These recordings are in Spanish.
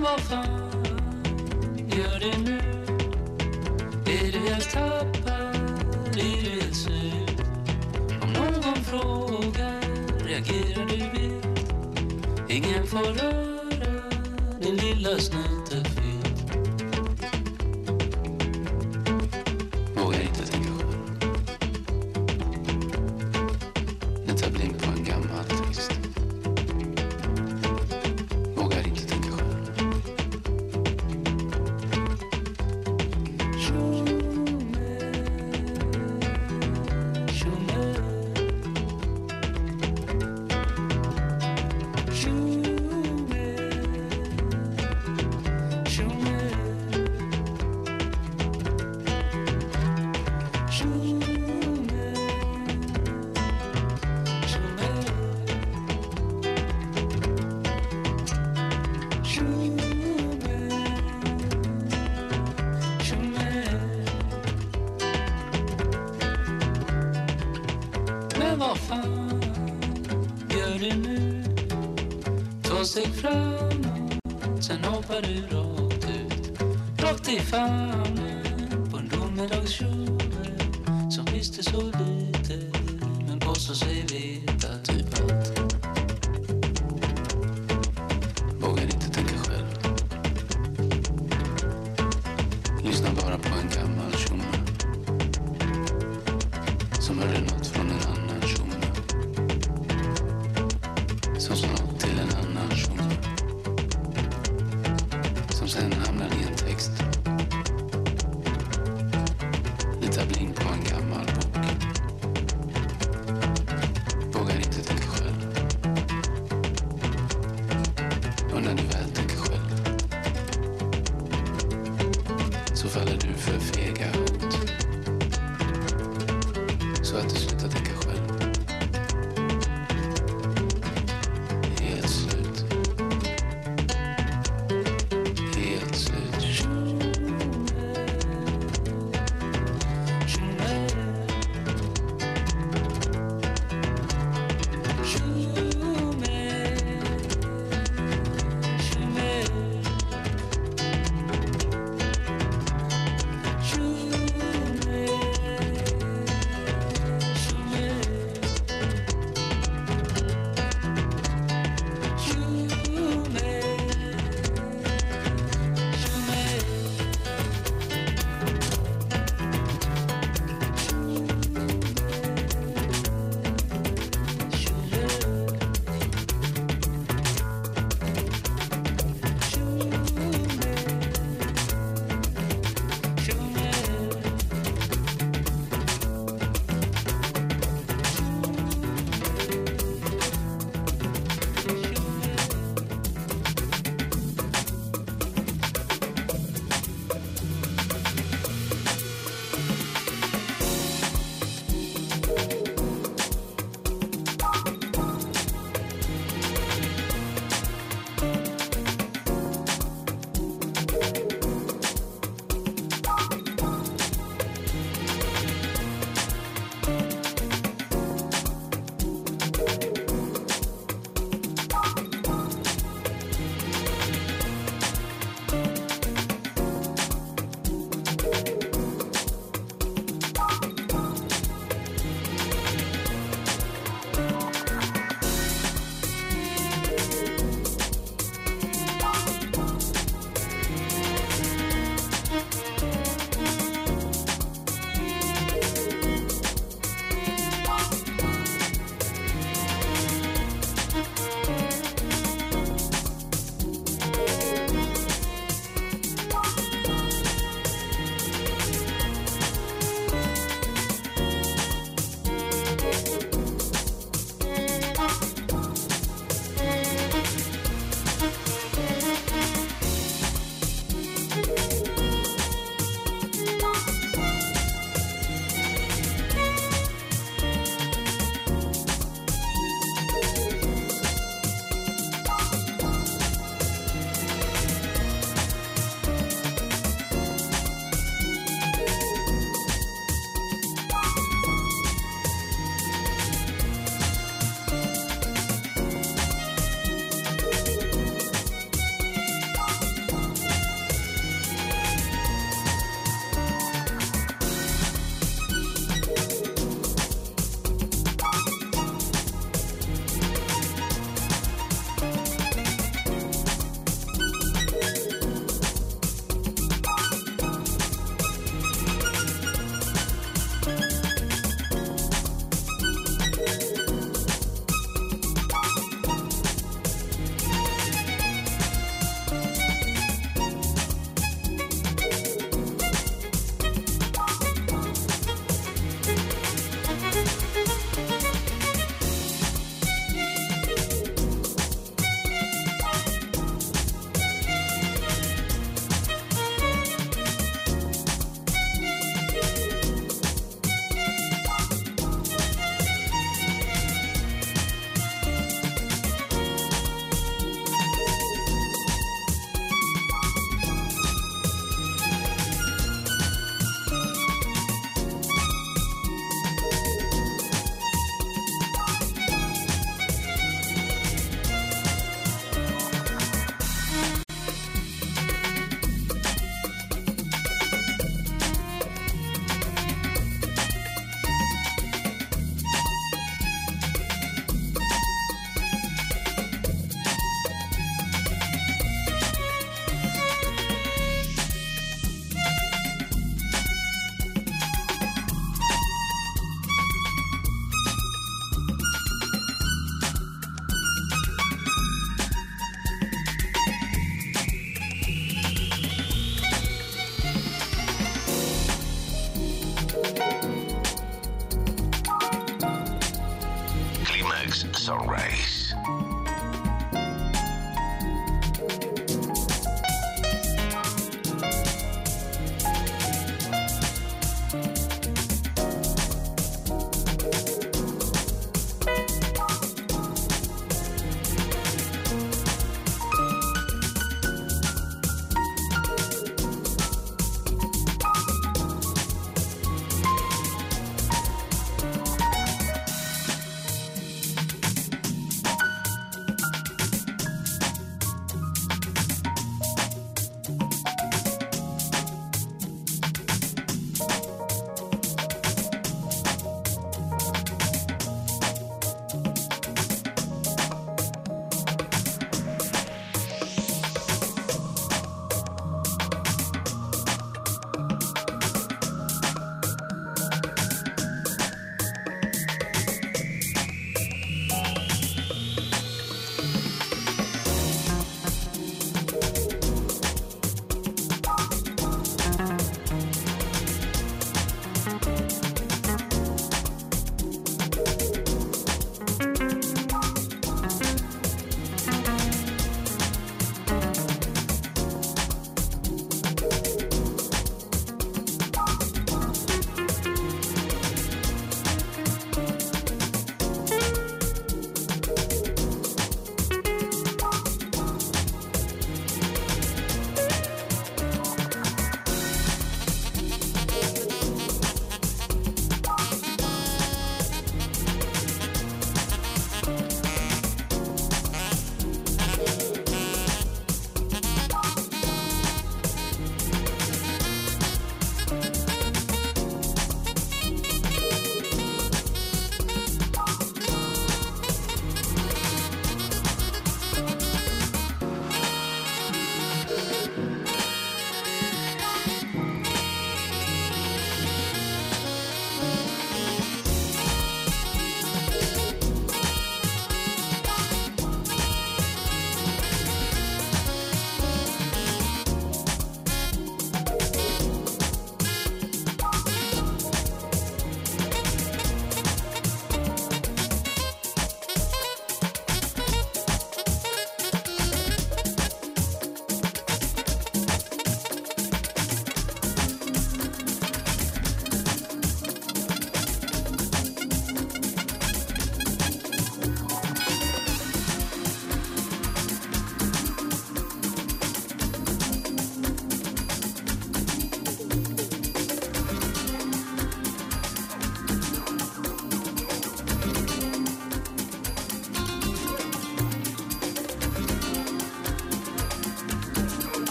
som var fan Gör det nu Är du helt tappad? Är du helt slut? Om någon frågar reagerar du vilt Ingen får röra din lilla snut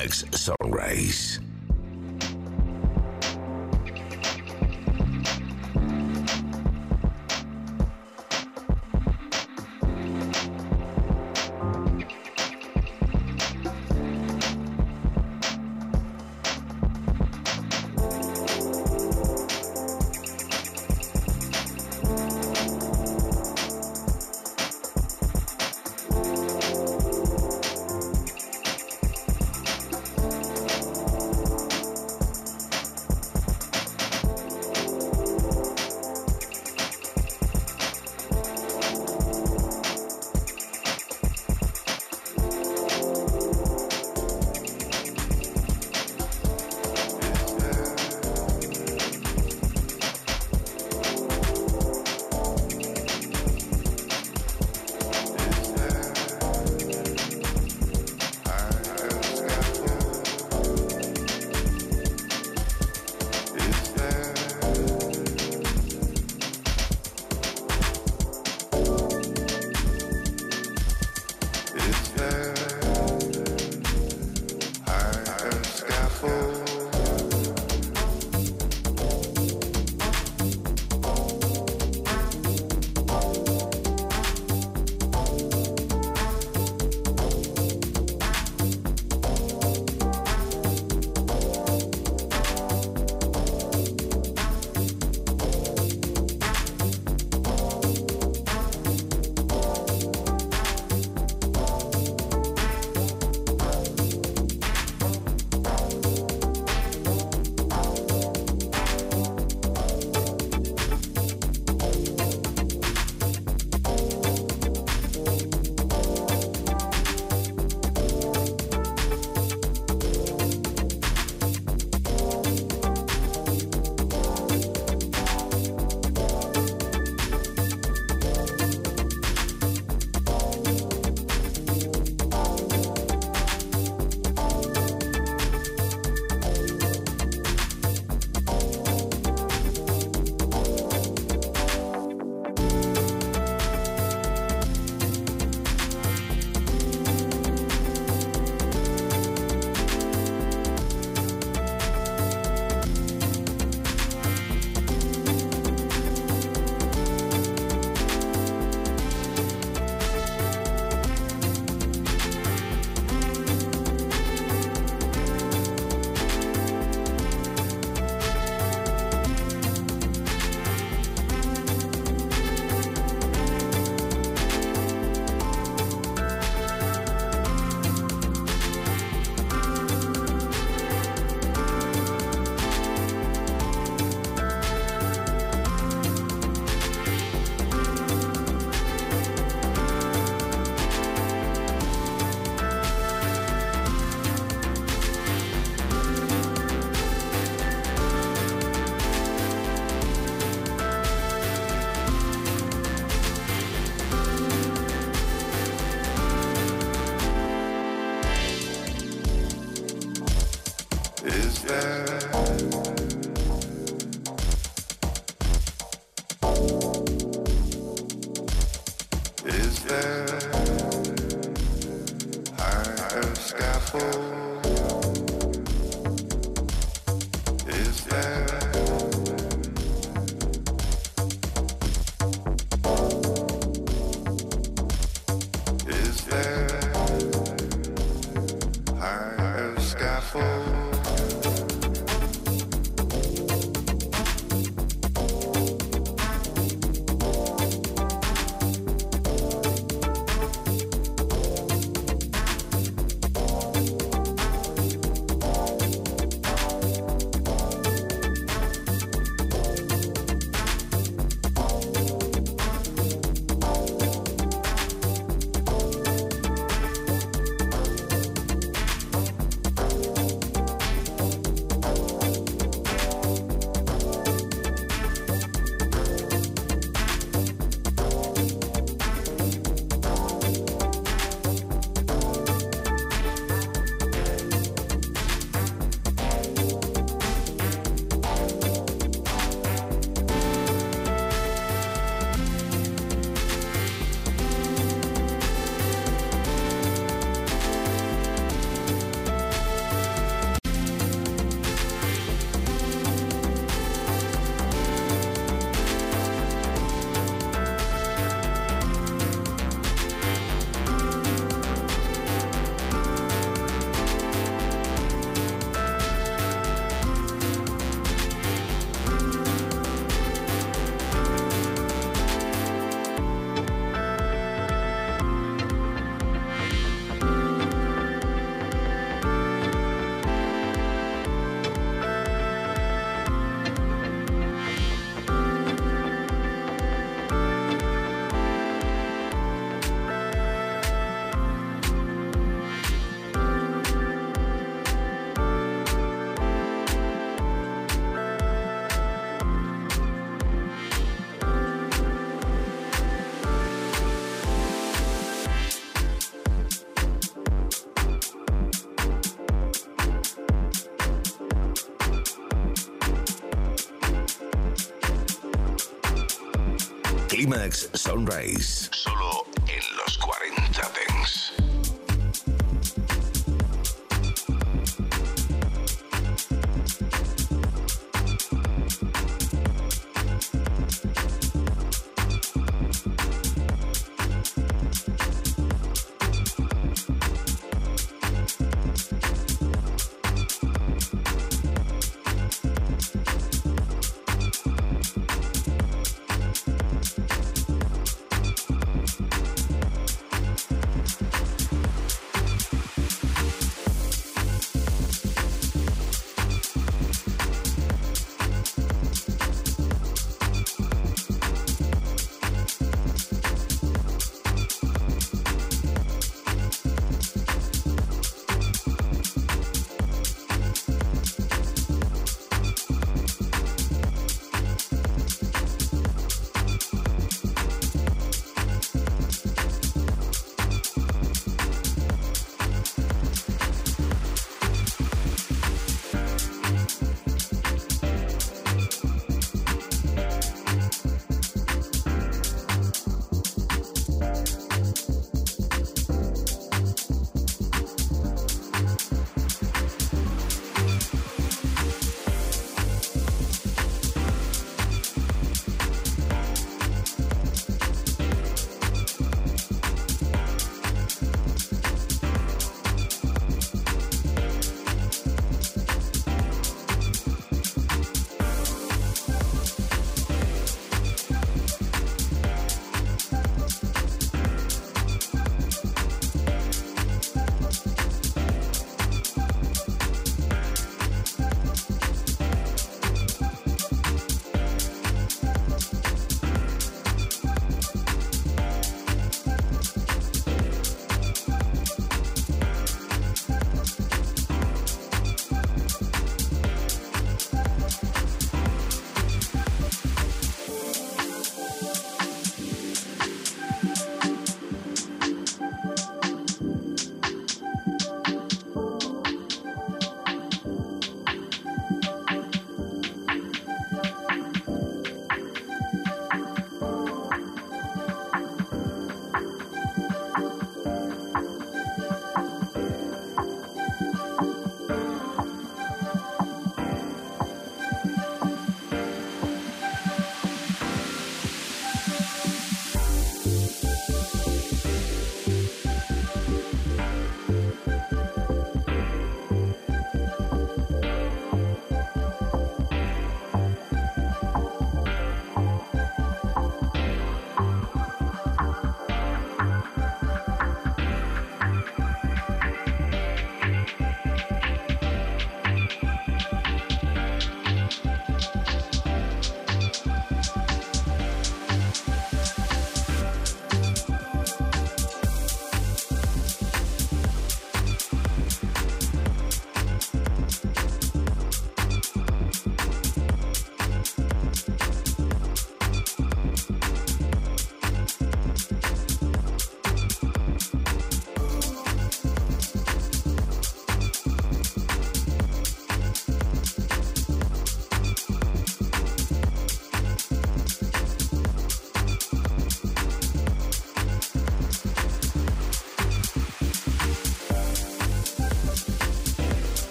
Climax Sunrise. Climax Sunrise.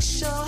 Sure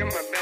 Give him a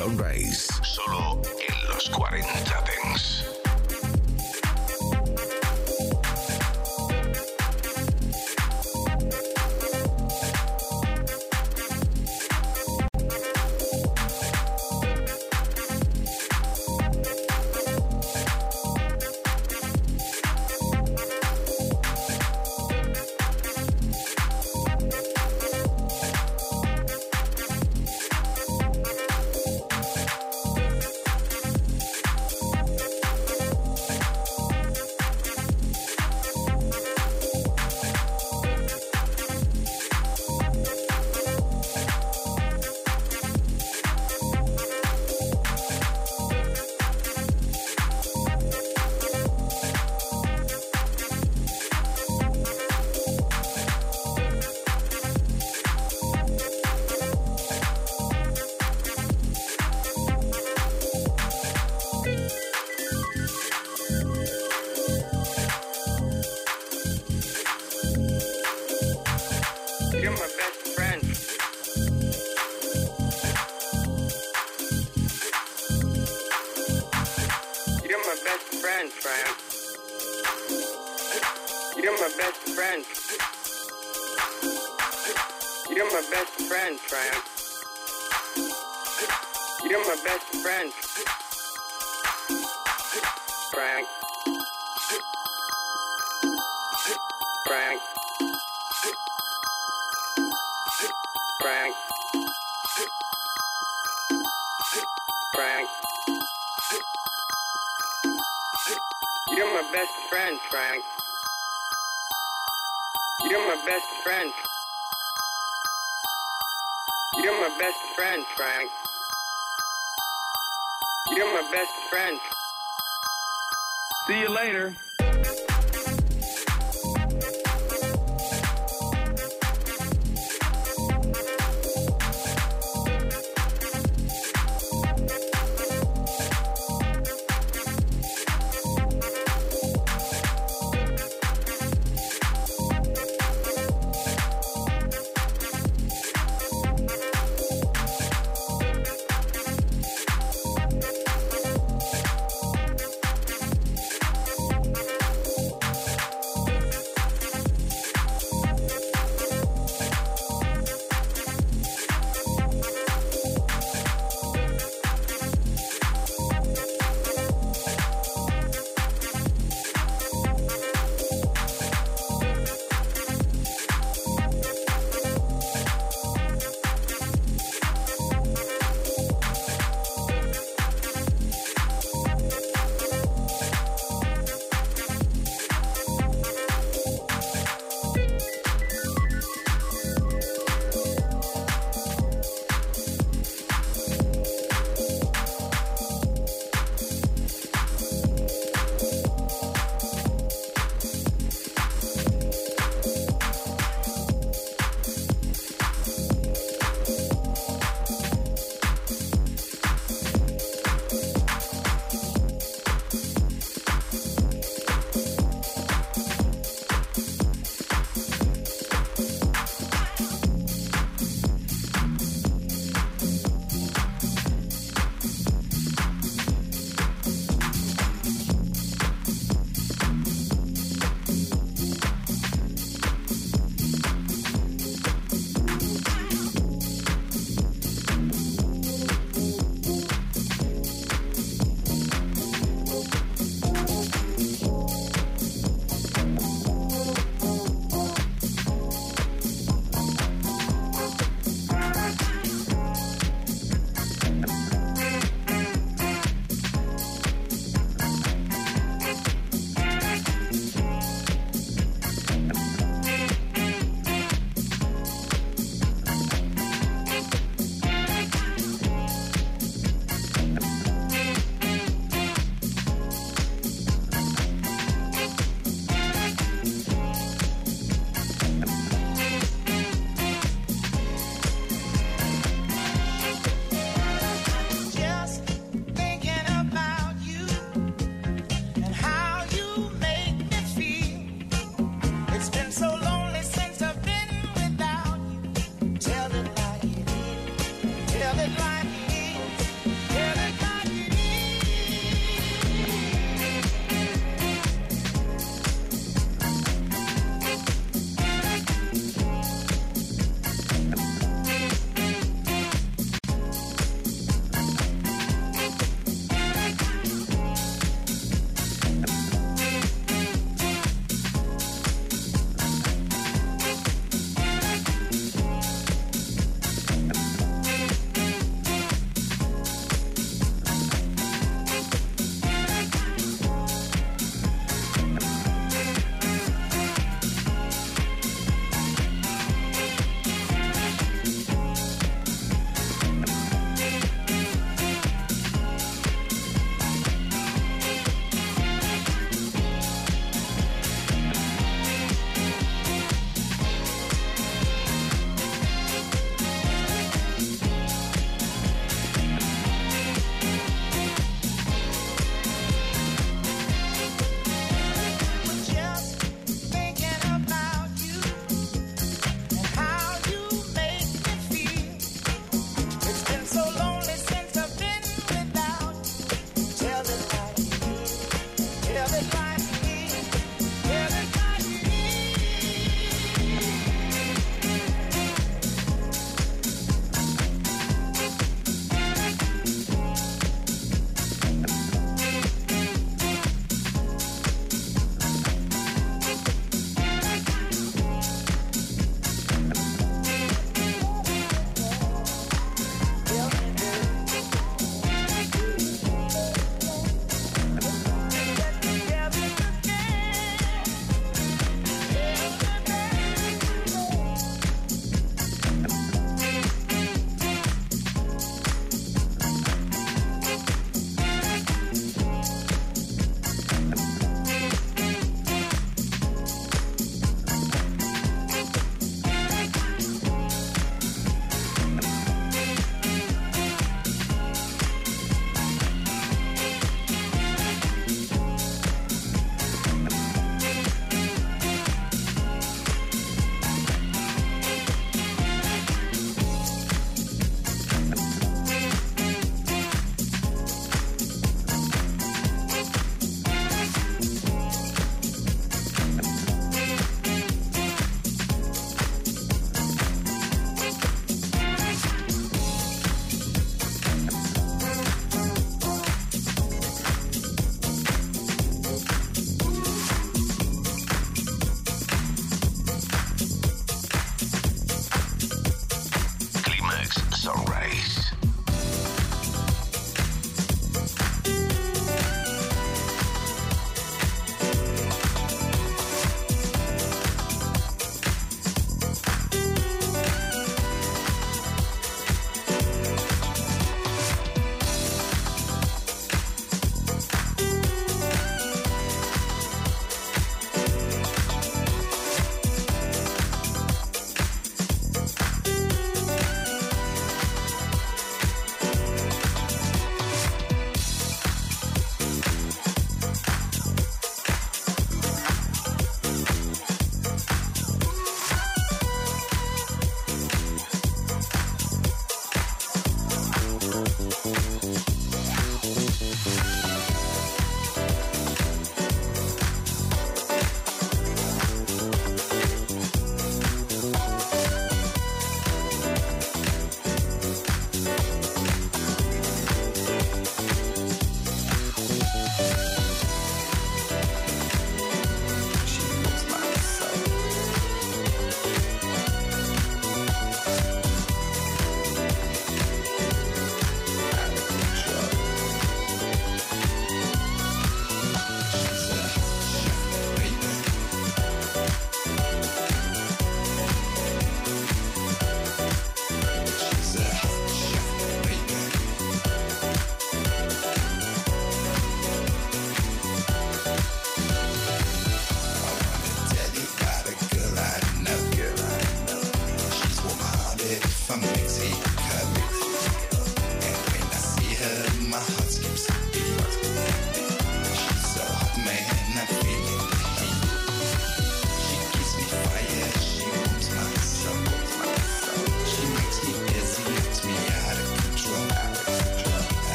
Climax Sunrise.